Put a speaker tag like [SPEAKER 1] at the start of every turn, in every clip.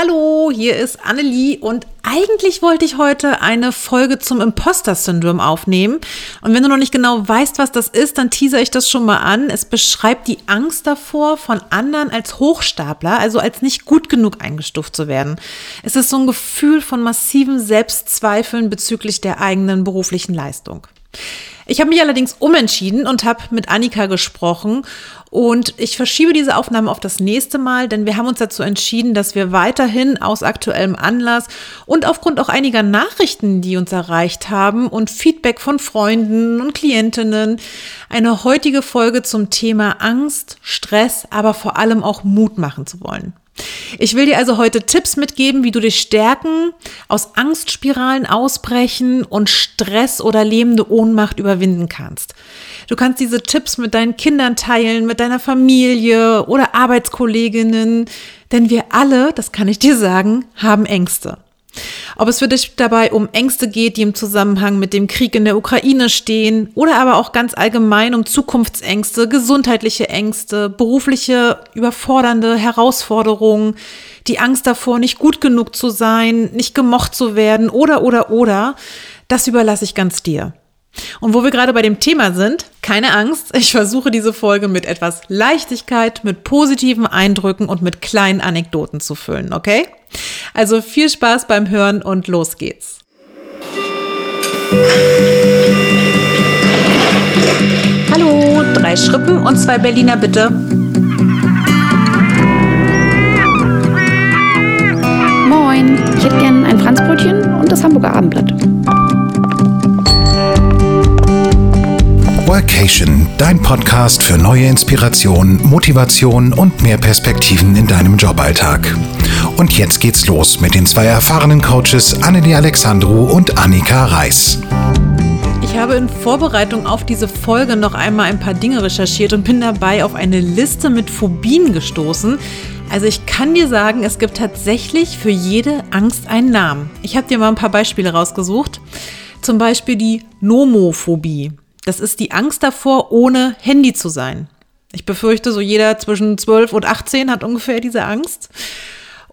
[SPEAKER 1] Hallo, hier ist Annelie und eigentlich wollte ich heute eine Folge zum Imposter-Syndrom aufnehmen. Und wenn du noch nicht genau weißt, was das ist, dann teaser ich das schon mal an. Es beschreibt die Angst davor, von anderen als Hochstapler, also als nicht gut genug eingestuft zu werden. Es ist so ein Gefühl von massiven Selbstzweifeln bezüglich der eigenen beruflichen Leistung. Ich habe mich allerdings umentschieden und habe mit Annika gesprochen und ich verschiebe diese Aufnahme auf das nächste Mal, denn wir haben uns dazu entschieden, dass wir weiterhin aus aktuellem Anlass und aufgrund auch einiger Nachrichten, die uns erreicht haben und Feedback von Freunden und Klientinnen, eine heutige Folge zum Thema Angst, Stress, aber vor allem auch Mut machen zu wollen. Ich will dir also heute Tipps mitgeben, wie du dich stärken, aus Angstspiralen ausbrechen und Stress oder lebende Ohnmacht überwinden kannst. Du kannst diese Tipps mit deinen Kindern teilen, mit deiner Familie oder Arbeitskolleginnen, denn wir alle, das kann ich dir sagen, haben Ängste. Ob es für dich dabei um Ängste geht, die im Zusammenhang mit dem Krieg in der Ukraine stehen, oder aber auch ganz allgemein um Zukunftsängste, gesundheitliche Ängste, berufliche überfordernde Herausforderungen, die Angst davor, nicht gut genug zu sein, nicht gemocht zu werden, oder, oder, oder, das überlasse ich ganz dir. Und wo wir gerade bei dem Thema sind, keine Angst, ich versuche diese Folge mit etwas Leichtigkeit, mit positiven Eindrücken und mit kleinen Anekdoten zu füllen, okay? Also viel Spaß beim Hören und los geht's. Hallo, drei Schrippen und zwei Berliner bitte.
[SPEAKER 2] Moin, ich hätte gern ein Franzbrötchen und das Hamburger Abendblatt.
[SPEAKER 3] Workation, dein Podcast für neue Inspiration, Motivation und mehr Perspektiven in deinem Joballtag. Und jetzt geht's los mit den zwei erfahrenen Coaches Annelie Alexandru und Annika Reis.
[SPEAKER 1] Ich habe in Vorbereitung auf diese Folge noch einmal ein paar Dinge recherchiert und bin dabei auf eine Liste mit Phobien gestoßen. Also ich kann dir sagen, es gibt tatsächlich für jede Angst einen Namen. Ich habe dir mal ein paar Beispiele rausgesucht. Zum Beispiel die Nomophobie. Das ist die Angst davor, ohne Handy zu sein. Ich befürchte, so jeder zwischen 12 und 18 hat ungefähr diese Angst.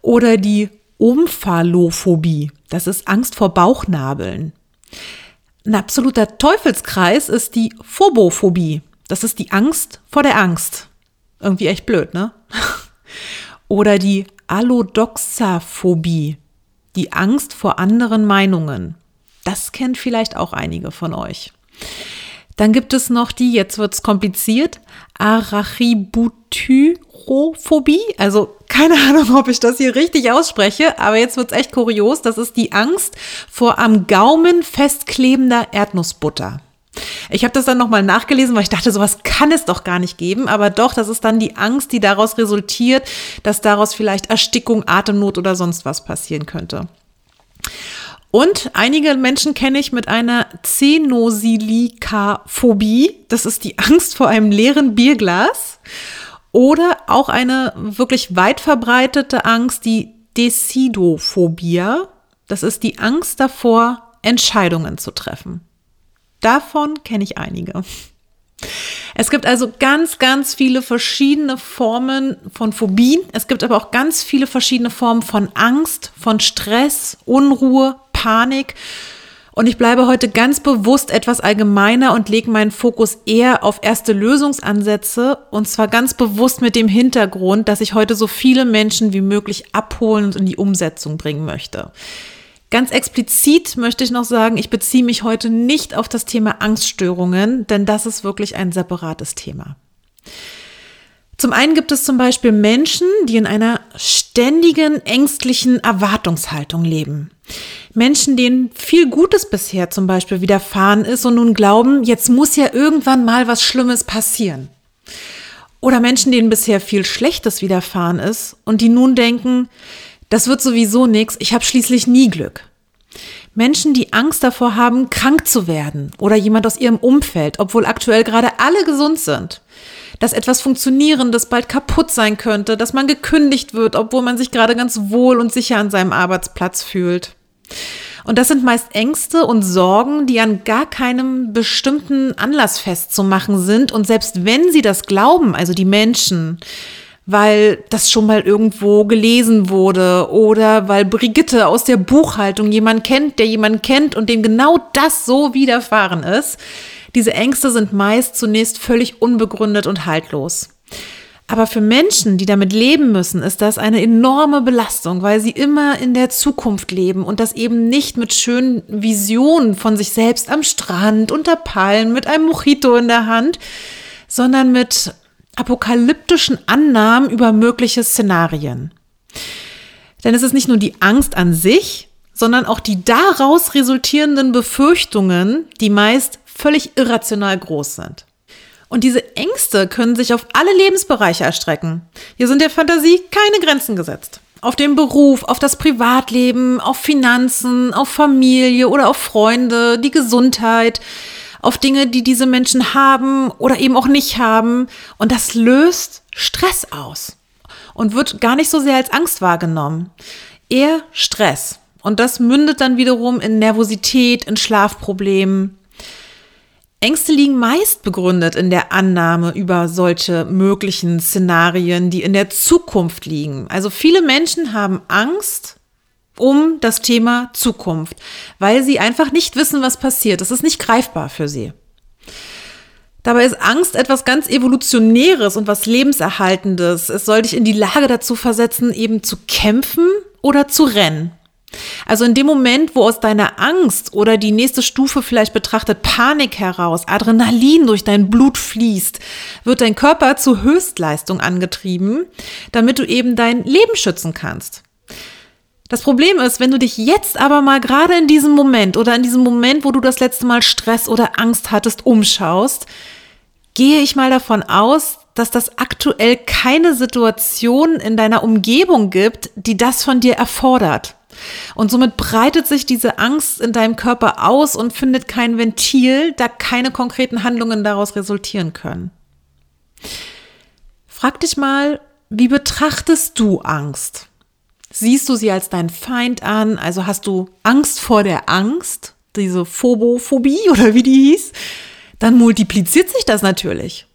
[SPEAKER 1] Oder die Omphalophobie. Das ist Angst vor Bauchnabeln. Ein absoluter Teufelskreis ist die Phobophobie. Das ist die Angst vor der Angst. Irgendwie echt blöd, ne? Oder die Allodoxaphobie. Die Angst vor anderen Meinungen. Das kennt vielleicht auch einige von euch. Dann gibt es noch die, jetzt wird es kompliziert, Arachibutyrophobie. Also keine Ahnung, ob ich das hier richtig ausspreche, aber jetzt wird es echt kurios. Das ist die Angst vor am Gaumen festklebender Erdnussbutter. Ich habe das dann nochmal nachgelesen, weil ich dachte, sowas kann es doch gar nicht geben. Aber doch, das ist dann die Angst, die daraus resultiert, dass daraus vielleicht Erstickung, Atemnot oder sonst was passieren könnte. Und einige Menschen kenne ich mit einer Xenosilikaphobie. Das ist die Angst vor einem leeren Bierglas. Oder auch eine wirklich weit verbreitete Angst, die Decidophobia. Das ist die Angst davor, Entscheidungen zu treffen. Davon kenne ich einige. Es gibt also ganz, ganz viele verschiedene Formen von Phobien. Es gibt aber auch ganz viele verschiedene Formen von Angst, von Stress, Unruhe, Panik. Und ich bleibe heute ganz bewusst etwas allgemeiner und lege meinen Fokus eher auf erste Lösungsansätze und zwar ganz bewusst mit dem Hintergrund, dass ich heute so viele Menschen wie möglich abholen und in die Umsetzung bringen möchte. Ganz explizit möchte ich noch sagen, ich beziehe mich heute nicht auf das Thema Angststörungen, denn das ist wirklich ein separates Thema. Zum einen gibt es zum Beispiel Menschen, die in einer ständigen ängstlichen Erwartungshaltung leben. Menschen, denen viel Gutes bisher zum Beispiel widerfahren ist und nun glauben, jetzt muss ja irgendwann mal was Schlimmes passieren. Oder Menschen, denen bisher viel Schlechtes widerfahren ist und die nun denken, das wird sowieso nichts, ich habe schließlich nie Glück. Menschen, die Angst davor haben, krank zu werden oder jemand aus ihrem Umfeld, obwohl aktuell gerade alle gesund sind dass etwas Funktionierendes bald kaputt sein könnte, dass man gekündigt wird, obwohl man sich gerade ganz wohl und sicher an seinem Arbeitsplatz fühlt. Und das sind meist Ängste und Sorgen, die an gar keinem bestimmten Anlass festzumachen sind. Und selbst wenn sie das glauben, also die Menschen, weil das schon mal irgendwo gelesen wurde oder weil Brigitte aus der Buchhaltung jemand kennt, der jemand kennt und dem genau das so widerfahren ist. Diese Ängste sind meist zunächst völlig unbegründet und haltlos. Aber für Menschen, die damit leben müssen, ist das eine enorme Belastung, weil sie immer in der Zukunft leben und das eben nicht mit schönen Visionen von sich selbst am Strand, unter Palmen, mit einem Mojito in der Hand, sondern mit apokalyptischen Annahmen über mögliche Szenarien. Denn es ist nicht nur die Angst an sich, sondern auch die daraus resultierenden Befürchtungen, die meist völlig irrational groß sind. Und diese Ängste können sich auf alle Lebensbereiche erstrecken. Hier sind der Fantasie keine Grenzen gesetzt. Auf den Beruf, auf das Privatleben, auf Finanzen, auf Familie oder auf Freunde, die Gesundheit, auf Dinge, die diese Menschen haben oder eben auch nicht haben. Und das löst Stress aus und wird gar nicht so sehr als Angst wahrgenommen. Eher Stress. Und das mündet dann wiederum in Nervosität, in Schlafproblemen, Ängste liegen meist begründet in der Annahme über solche möglichen Szenarien, die in der Zukunft liegen. Also viele Menschen haben Angst um das Thema Zukunft, weil sie einfach nicht wissen, was passiert. Es ist nicht greifbar für sie. Dabei ist Angst etwas ganz Evolutionäres und was Lebenserhaltendes. Es soll dich in die Lage dazu versetzen, eben zu kämpfen oder zu rennen. Also in dem Moment, wo aus deiner Angst oder die nächste Stufe vielleicht betrachtet Panik heraus Adrenalin durch dein Blut fließt, wird dein Körper zu Höchstleistung angetrieben, damit du eben dein Leben schützen kannst. Das Problem ist, wenn du dich jetzt aber mal gerade in diesem Moment oder in diesem Moment, wo du das letzte Mal Stress oder Angst hattest, umschaust, gehe ich mal davon aus, dass das aktuell keine Situation in deiner Umgebung gibt, die das von dir erfordert. Und somit breitet sich diese Angst in deinem Körper aus und findet kein Ventil, da keine konkreten Handlungen daraus resultieren können. Frag dich mal, wie betrachtest du Angst? Siehst du sie als deinen Feind an? Also hast du Angst vor der Angst, diese Phobophobie oder wie die hieß? Dann multipliziert sich das natürlich.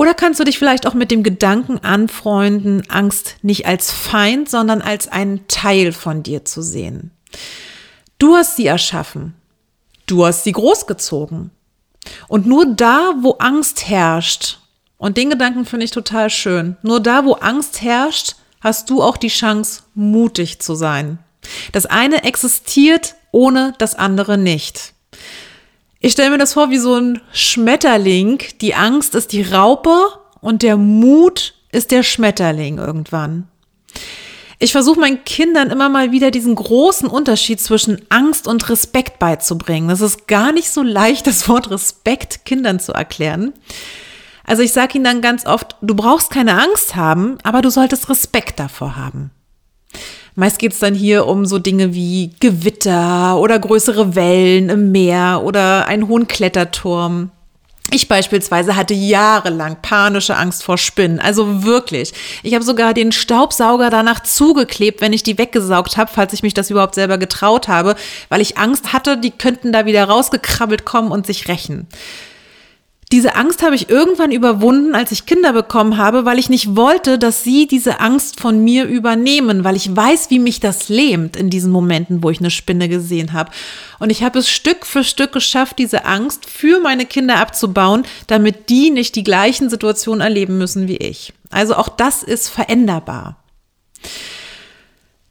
[SPEAKER 1] Oder kannst du dich vielleicht auch mit dem Gedanken anfreunden, Angst nicht als Feind, sondern als einen Teil von dir zu sehen? Du hast sie erschaffen. Du hast sie großgezogen. Und nur da, wo Angst herrscht, und den Gedanken finde ich total schön, nur da, wo Angst herrscht, hast du auch die Chance, mutig zu sein. Das eine existiert ohne das andere nicht. Ich stelle mir das vor wie so ein Schmetterling. Die Angst ist die Raupe und der Mut ist der Schmetterling irgendwann. Ich versuche meinen Kindern immer mal wieder diesen großen Unterschied zwischen Angst und Respekt beizubringen. Das ist gar nicht so leicht, das Wort Respekt Kindern zu erklären. Also ich sage ihnen dann ganz oft, du brauchst keine Angst haben, aber du solltest Respekt davor haben. Meist geht es dann hier um so Dinge wie Gewitter oder größere Wellen im Meer oder einen hohen Kletterturm. Ich beispielsweise hatte jahrelang panische Angst vor Spinnen, also wirklich. Ich habe sogar den Staubsauger danach zugeklebt, wenn ich die weggesaugt habe, falls ich mich das überhaupt selber getraut habe, weil ich Angst hatte, die könnten da wieder rausgekrabbelt kommen und sich rächen. Diese Angst habe ich irgendwann überwunden, als ich Kinder bekommen habe, weil ich nicht wollte, dass sie diese Angst von mir übernehmen, weil ich weiß, wie mich das lähmt in diesen Momenten, wo ich eine Spinne gesehen habe. Und ich habe es Stück für Stück geschafft, diese Angst für meine Kinder abzubauen, damit die nicht die gleichen Situationen erleben müssen wie ich. Also auch das ist veränderbar.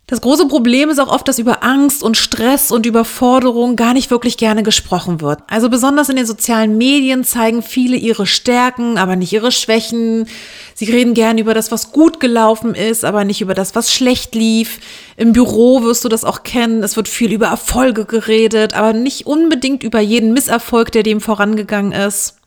[SPEAKER 1] Das große Problem ist auch oft, dass über Angst und Stress und Überforderung gar nicht wirklich gerne gesprochen wird. Also besonders in den sozialen Medien zeigen viele ihre Stärken, aber nicht ihre Schwächen. Sie reden gerne über das, was gut gelaufen ist, aber nicht über das, was schlecht lief. Im Büro wirst du das auch kennen. Es wird viel über Erfolge geredet, aber nicht unbedingt über jeden Misserfolg, der dem vorangegangen ist.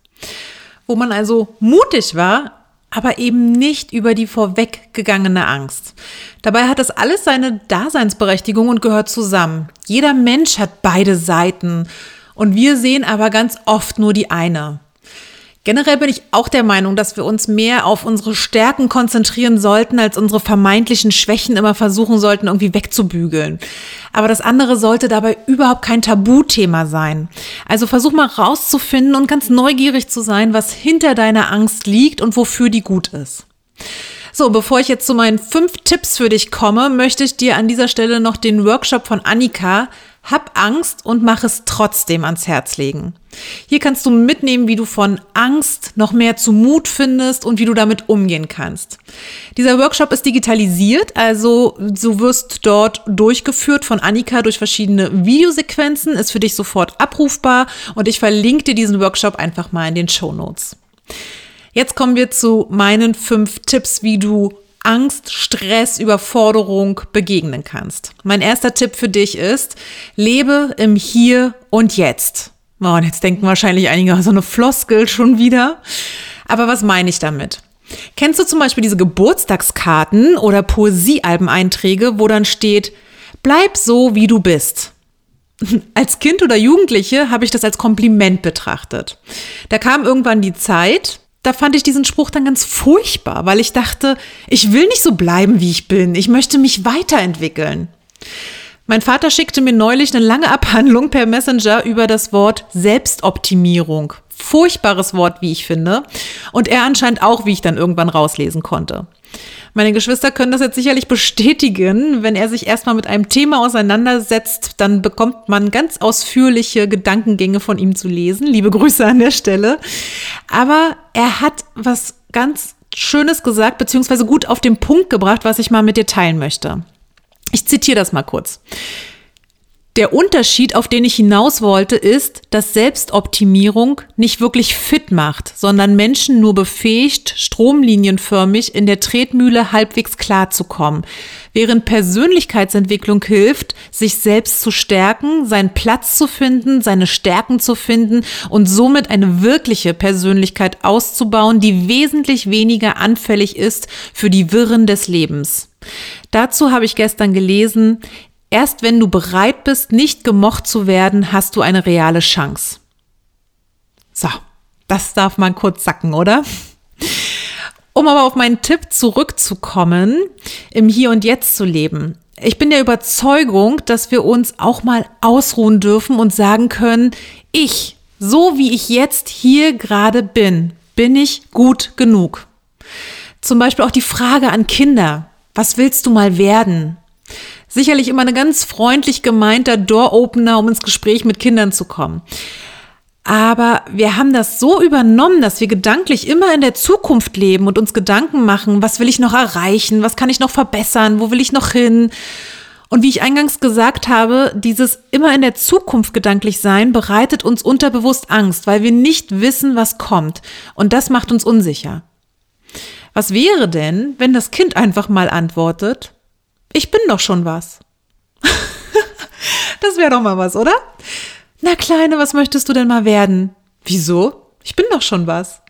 [SPEAKER 1] Wo man also mutig war, aber eben nicht über die vorweggegangene Angst. Dabei hat das alles seine Daseinsberechtigung und gehört zusammen. Jeder Mensch hat beide Seiten und wir sehen aber ganz oft nur die eine. Generell bin ich auch der Meinung, dass wir uns mehr auf unsere Stärken konzentrieren sollten, als unsere vermeintlichen Schwächen immer versuchen sollten, irgendwie wegzubügeln. Aber das andere sollte dabei überhaupt kein Tabuthema sein. Also versuch mal rauszufinden und ganz neugierig zu sein, was hinter deiner Angst liegt und wofür die gut ist. So, bevor ich jetzt zu meinen fünf Tipps für dich komme, möchte ich dir an dieser Stelle noch den Workshop von Annika Hab Angst und mach es trotzdem ans Herz legen. Hier kannst du mitnehmen, wie du von Angst noch mehr zu Mut findest und wie du damit umgehen kannst. Dieser Workshop ist digitalisiert, also du wirst dort durchgeführt von Annika durch verschiedene Videosequenzen, ist für dich sofort abrufbar und ich verlinke dir diesen Workshop einfach mal in den Show Notes. Jetzt kommen wir zu meinen fünf Tipps, wie du Angst, Stress, Überforderung begegnen kannst. Mein erster Tipp für dich ist, lebe im Hier und Jetzt. Oh, und jetzt denken wahrscheinlich einige, so eine Floskel schon wieder. Aber was meine ich damit? Kennst du zum Beispiel diese Geburtstagskarten oder Poesiealbeneinträge, wo dann steht, bleib so, wie du bist? Als Kind oder Jugendliche habe ich das als Kompliment betrachtet. Da kam irgendwann die Zeit, da fand ich diesen Spruch dann ganz furchtbar, weil ich dachte, ich will nicht so bleiben, wie ich bin. Ich möchte mich weiterentwickeln. Mein Vater schickte mir neulich eine lange Abhandlung per Messenger über das Wort Selbstoptimierung. Furchtbares Wort, wie ich finde. Und er anscheinend auch, wie ich dann irgendwann rauslesen konnte. Meine Geschwister können das jetzt sicherlich bestätigen. Wenn er sich erstmal mit einem Thema auseinandersetzt, dann bekommt man ganz ausführliche Gedankengänge von ihm zu lesen. Liebe Grüße an der Stelle. Aber er hat was ganz Schönes gesagt, beziehungsweise gut auf den Punkt gebracht, was ich mal mit dir teilen möchte. Ich zitiere das mal kurz. Der Unterschied, auf den ich hinaus wollte, ist, dass Selbstoptimierung nicht wirklich fit macht, sondern Menschen nur befähigt, stromlinienförmig in der Tretmühle halbwegs klarzukommen, während Persönlichkeitsentwicklung hilft, sich selbst zu stärken, seinen Platz zu finden, seine Stärken zu finden und somit eine wirkliche Persönlichkeit auszubauen, die wesentlich weniger anfällig ist für die Wirren des Lebens. Dazu habe ich gestern gelesen, Erst wenn du bereit bist, nicht gemocht zu werden, hast du eine reale Chance. So, das darf man kurz sacken, oder? Um aber auf meinen Tipp zurückzukommen, im Hier und Jetzt zu leben. Ich bin der Überzeugung, dass wir uns auch mal ausruhen dürfen und sagen können, ich, so wie ich jetzt hier gerade bin, bin ich gut genug. Zum Beispiel auch die Frage an Kinder, was willst du mal werden? Sicherlich immer ein ganz freundlich gemeinter Door-Opener, um ins Gespräch mit Kindern zu kommen. Aber wir haben das so übernommen, dass wir gedanklich immer in der Zukunft leben und uns Gedanken machen, was will ich noch erreichen, was kann ich noch verbessern, wo will ich noch hin. Und wie ich eingangs gesagt habe, dieses immer in der Zukunft gedanklich sein bereitet uns unterbewusst Angst, weil wir nicht wissen, was kommt. Und das macht uns unsicher. Was wäre denn, wenn das Kind einfach mal antwortet, ich bin doch schon was. das wäre doch mal was, oder? Na Kleine, was möchtest du denn mal werden? Wieso? Ich bin doch schon was.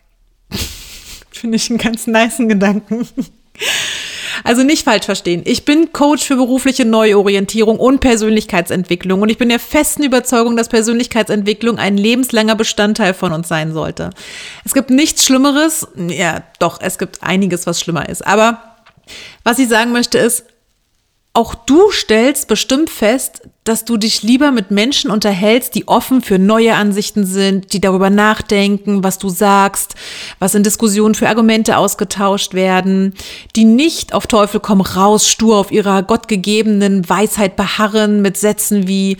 [SPEAKER 1] Finde ich einen ganz niceen Gedanken. Also nicht falsch verstehen. Ich bin Coach für berufliche Neuorientierung und Persönlichkeitsentwicklung und ich bin der festen Überzeugung, dass Persönlichkeitsentwicklung ein lebenslanger Bestandteil von uns sein sollte. Es gibt nichts Schlimmeres. Ja, doch, es gibt einiges, was schlimmer ist. Aber was ich sagen möchte ist, auch du stellst bestimmt fest, dass du dich lieber mit Menschen unterhältst, die offen für neue Ansichten sind, die darüber nachdenken, was du sagst, was in Diskussionen für Argumente ausgetauscht werden, die nicht auf Teufel komm raus stur auf ihrer gottgegebenen Weisheit beharren mit Sätzen wie,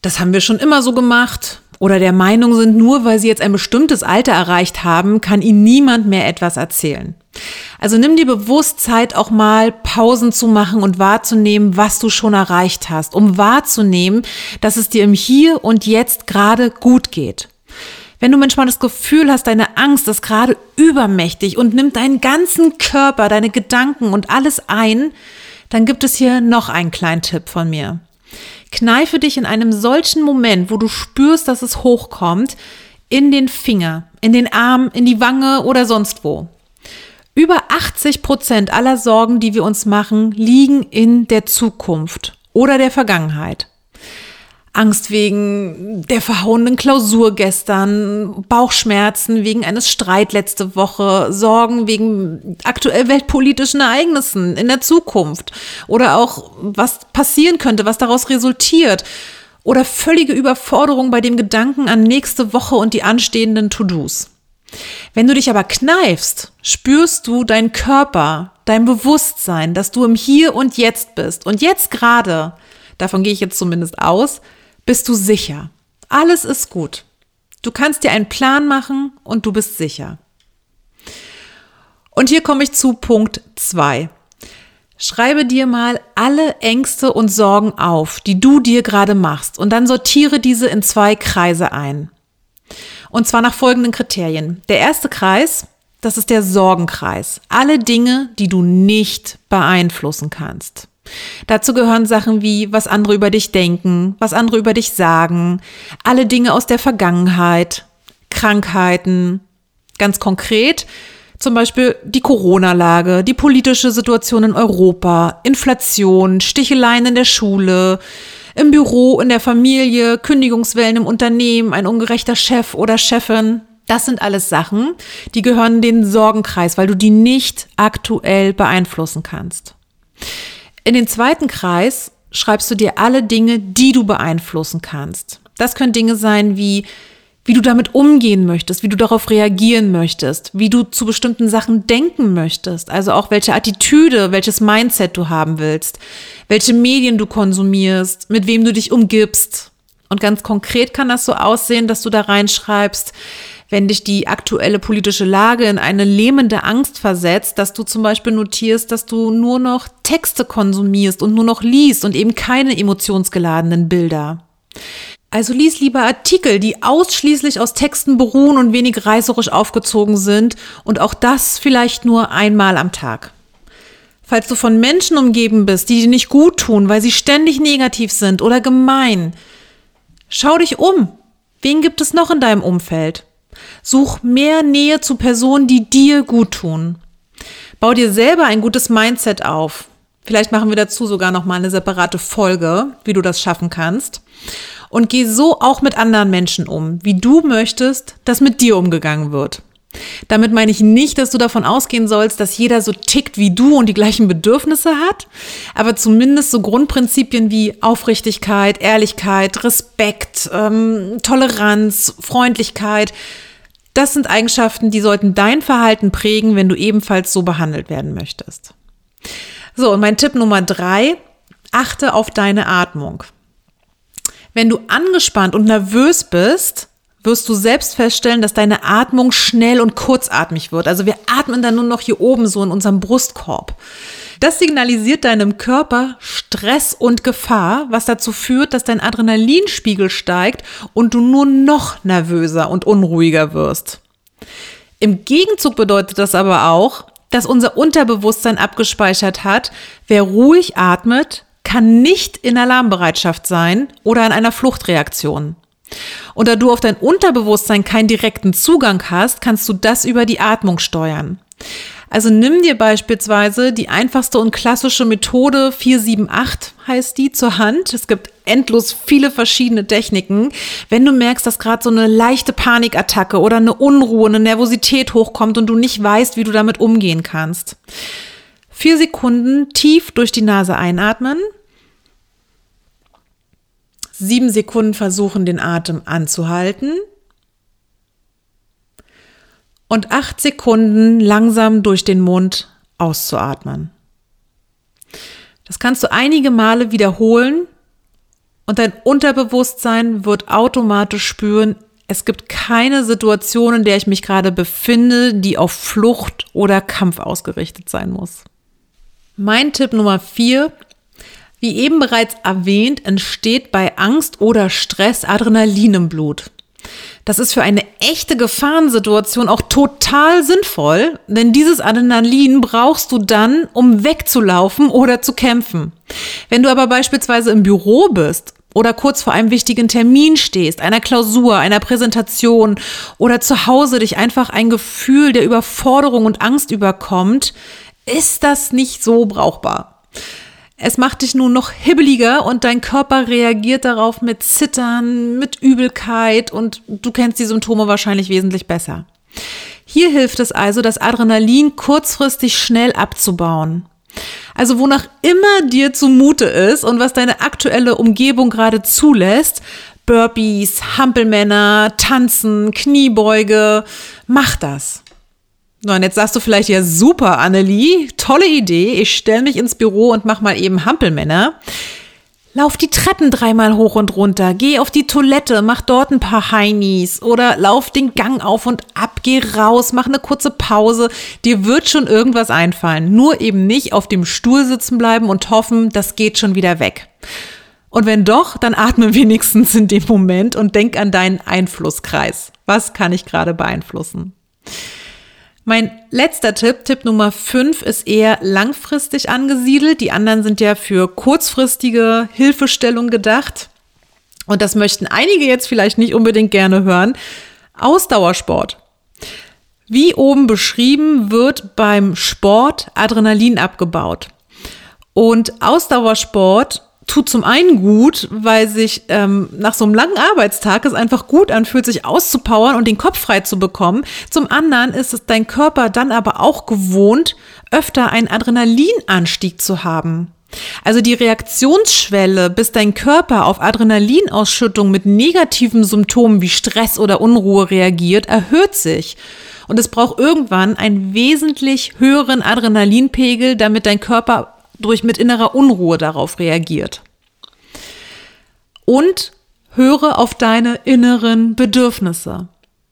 [SPEAKER 1] das haben wir schon immer so gemacht, oder der Meinung sind, nur weil sie jetzt ein bestimmtes Alter erreicht haben, kann ihnen niemand mehr etwas erzählen. Also nimm dir bewusst Zeit, auch mal Pausen zu machen und wahrzunehmen, was du schon erreicht hast, um wahrzunehmen, dass es dir im Hier und Jetzt gerade gut geht. Wenn du manchmal das Gefühl hast, deine Angst ist gerade übermächtig und nimmt deinen ganzen Körper, deine Gedanken und alles ein, dann gibt es hier noch einen kleinen Tipp von mir. Kneife dich in einem solchen Moment, wo du spürst, dass es hochkommt, in den Finger, in den Arm, in die Wange oder sonst wo. Über 80 Prozent aller Sorgen, die wir uns machen, liegen in der Zukunft oder der Vergangenheit. Angst wegen der verhauenen Klausur gestern, Bauchschmerzen wegen eines Streit letzte Woche, Sorgen wegen aktuell weltpolitischen Ereignissen in der Zukunft oder auch was passieren könnte, was daraus resultiert oder völlige Überforderung bei dem Gedanken an nächste Woche und die anstehenden To-Dos. Wenn du dich aber kneifst, spürst du deinen Körper, dein Bewusstsein, dass du im Hier und Jetzt bist. Und jetzt gerade, davon gehe ich jetzt zumindest aus, bist du sicher. Alles ist gut. Du kannst dir einen Plan machen und du bist sicher. Und hier komme ich zu Punkt 2. Schreibe dir mal alle Ängste und Sorgen auf, die du dir gerade machst, und dann sortiere diese in zwei Kreise ein. Und zwar nach folgenden Kriterien. Der erste Kreis, das ist der Sorgenkreis. Alle Dinge, die du nicht beeinflussen kannst. Dazu gehören Sachen wie, was andere über dich denken, was andere über dich sagen, alle Dinge aus der Vergangenheit, Krankheiten. Ganz konkret, zum Beispiel die Corona-Lage, die politische Situation in Europa, Inflation, Sticheleien in der Schule, im Büro, in der Familie, Kündigungswellen im Unternehmen, ein ungerechter Chef oder Chefin. Das sind alles Sachen, die gehören in den Sorgenkreis, weil du die nicht aktuell beeinflussen kannst. In den zweiten Kreis schreibst du dir alle Dinge, die du beeinflussen kannst. Das können Dinge sein wie wie du damit umgehen möchtest, wie du darauf reagieren möchtest, wie du zu bestimmten Sachen denken möchtest, also auch welche Attitüde, welches Mindset du haben willst, welche Medien du konsumierst, mit wem du dich umgibst. Und ganz konkret kann das so aussehen, dass du da reinschreibst, wenn dich die aktuelle politische Lage in eine lähmende Angst versetzt, dass du zum Beispiel notierst, dass du nur noch Texte konsumierst und nur noch liest und eben keine emotionsgeladenen Bilder. Also lies lieber Artikel, die ausschließlich aus Texten beruhen und wenig reißerisch aufgezogen sind und auch das vielleicht nur einmal am Tag. Falls du von Menschen umgeben bist, die dir nicht gut tun, weil sie ständig negativ sind oder gemein, schau dich um. Wen gibt es noch in deinem Umfeld? Such mehr Nähe zu Personen, die dir gut tun. Bau dir selber ein gutes Mindset auf. Vielleicht machen wir dazu sogar noch mal eine separate Folge, wie du das schaffen kannst und geh so auch mit anderen Menschen um, wie du möchtest, dass mit dir umgegangen wird. Damit meine ich nicht, dass du davon ausgehen sollst, dass jeder so tickt wie du und die gleichen Bedürfnisse hat, aber zumindest so Grundprinzipien wie Aufrichtigkeit, Ehrlichkeit, Respekt, ähm, Toleranz, Freundlichkeit, das sind Eigenschaften, die sollten dein Verhalten prägen, wenn du ebenfalls so behandelt werden möchtest. So, und mein Tipp Nummer drei, achte auf deine Atmung. Wenn du angespannt und nervös bist, wirst du selbst feststellen, dass deine Atmung schnell und kurzatmig wird. Also wir atmen dann nur noch hier oben so in unserem Brustkorb. Das signalisiert deinem Körper Stress und Gefahr, was dazu führt, dass dein Adrenalinspiegel steigt und du nur noch nervöser und unruhiger wirst. Im Gegenzug bedeutet das aber auch, dass unser Unterbewusstsein abgespeichert hat, wer ruhig atmet, kann nicht in Alarmbereitschaft sein oder in einer Fluchtreaktion. Und da du auf dein Unterbewusstsein keinen direkten Zugang hast, kannst du das über die Atmung steuern. Also nimm dir beispielsweise die einfachste und klassische Methode 478 heißt die zur Hand. Es gibt endlos viele verschiedene Techniken. Wenn du merkst, dass gerade so eine leichte Panikattacke oder eine Unruhe, eine Nervosität hochkommt und du nicht weißt, wie du damit umgehen kannst. Vier Sekunden tief durch die Nase einatmen. Sieben Sekunden versuchen, den Atem anzuhalten. Und acht Sekunden langsam durch den Mund auszuatmen. Das kannst du einige Male wiederholen und dein Unterbewusstsein wird automatisch spüren, es gibt keine Situation, in der ich mich gerade befinde, die auf Flucht oder Kampf ausgerichtet sein muss. Mein Tipp Nummer vier. Wie eben bereits erwähnt, entsteht bei Angst oder Stress Adrenalin im Blut. Das ist für eine echte Gefahrensituation auch total sinnvoll, denn dieses Adrenalin brauchst du dann, um wegzulaufen oder zu kämpfen. Wenn du aber beispielsweise im Büro bist oder kurz vor einem wichtigen Termin stehst, einer Klausur, einer Präsentation oder zu Hause dich einfach ein Gefühl der Überforderung und Angst überkommt, ist das nicht so brauchbar. Es macht dich nun noch hibbeliger und dein Körper reagiert darauf mit Zittern, mit Übelkeit und du kennst die Symptome wahrscheinlich wesentlich besser. Hier hilft es also, das Adrenalin kurzfristig schnell abzubauen. Also wonach immer dir zumute ist und was deine aktuelle Umgebung gerade zulässt, Burpees, Hampelmänner, Tanzen, Kniebeuge. Mach das. Na, und jetzt sagst du vielleicht, ja super, Annelie, tolle Idee. Ich stelle mich ins Büro und mach mal eben Hampelmänner. Lauf die Treppen dreimal hoch und runter, geh auf die Toilette, mach dort ein paar Heinis oder lauf den Gang auf und ab, geh raus, mach eine kurze Pause. Dir wird schon irgendwas einfallen. Nur eben nicht auf dem Stuhl sitzen bleiben und hoffen, das geht schon wieder weg. Und wenn doch, dann atme wenigstens in dem Moment und denk an deinen Einflusskreis. Was kann ich gerade beeinflussen? Mein letzter Tipp, Tipp Nummer 5, ist eher langfristig angesiedelt. Die anderen sind ja für kurzfristige Hilfestellung gedacht. Und das möchten einige jetzt vielleicht nicht unbedingt gerne hören. Ausdauersport. Wie oben beschrieben, wird beim Sport Adrenalin abgebaut. Und Ausdauersport tut zum einen gut, weil sich ähm, nach so einem langen Arbeitstag es einfach gut anfühlt, sich auszupowern und den Kopf frei zu bekommen. Zum anderen ist es dein Körper dann aber auch gewohnt, öfter einen Adrenalinanstieg zu haben. Also die Reaktionsschwelle, bis dein Körper auf Adrenalinausschüttung mit negativen Symptomen wie Stress oder Unruhe reagiert, erhöht sich. Und es braucht irgendwann einen wesentlich höheren Adrenalinpegel, damit dein Körper durch mit innerer Unruhe darauf reagiert. Und höre auf deine inneren Bedürfnisse.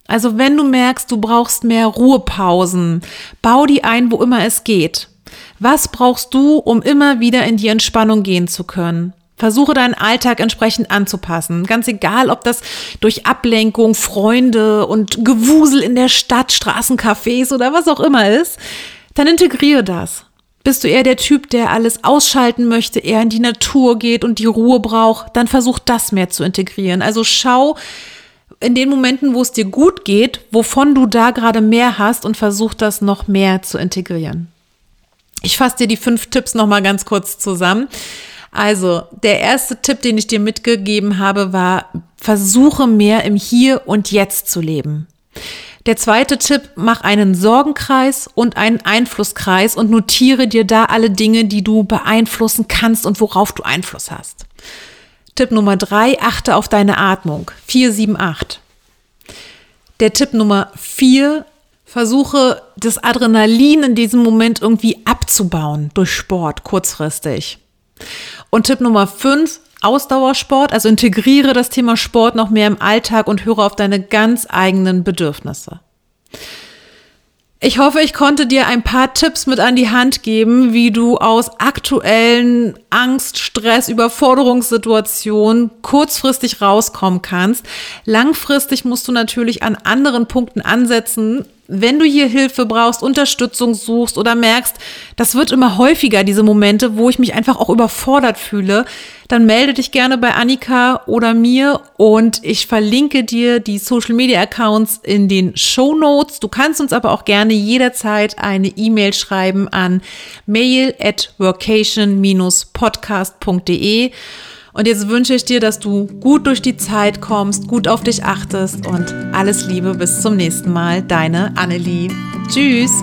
[SPEAKER 1] Also wenn du merkst, du brauchst mehr Ruhepausen, bau die ein, wo immer es geht. Was brauchst du, um immer wieder in die Entspannung gehen zu können? Versuche deinen Alltag entsprechend anzupassen. Ganz egal, ob das durch Ablenkung, Freunde und Gewusel in der Stadt, Straßencafés oder was auch immer ist, dann integriere das. Bist du eher der Typ, der alles ausschalten möchte, eher in die Natur geht und die Ruhe braucht, dann versuch das mehr zu integrieren. Also schau in den Momenten, wo es dir gut geht, wovon du da gerade mehr hast und versuch das noch mehr zu integrieren. Ich fasse dir die fünf Tipps noch mal ganz kurz zusammen. Also, der erste Tipp, den ich dir mitgegeben habe, war, versuche mehr im Hier und Jetzt zu leben. Der zweite Tipp, mach einen Sorgenkreis und einen Einflusskreis und notiere dir da alle Dinge, die du beeinflussen kannst und worauf du Einfluss hast. Tipp Nummer drei, achte auf deine Atmung. 4, 7, 8. Der Tipp Nummer vier, versuche das Adrenalin in diesem Moment irgendwie abzubauen durch Sport kurzfristig. Und Tipp Nummer fünf, Ausdauersport, also integriere das Thema Sport noch mehr im Alltag und höre auf deine ganz eigenen Bedürfnisse. Ich hoffe, ich konnte dir ein paar Tipps mit an die Hand geben, wie du aus aktuellen Angst, Stress, Überforderungssituationen kurzfristig rauskommen kannst. Langfristig musst du natürlich an anderen Punkten ansetzen, wenn du hier Hilfe brauchst, Unterstützung suchst oder merkst, das wird immer häufiger, diese Momente, wo ich mich einfach auch überfordert fühle, dann melde dich gerne bei Annika oder mir und ich verlinke dir die Social Media Accounts in den Show Notes. Du kannst uns aber auch gerne jederzeit eine E-Mail schreiben an mail at vocation-podcast.de. Und jetzt wünsche ich dir, dass du gut durch die Zeit kommst, gut auf dich achtest und alles Liebe bis zum nächsten Mal. Deine Annelie. Tschüss.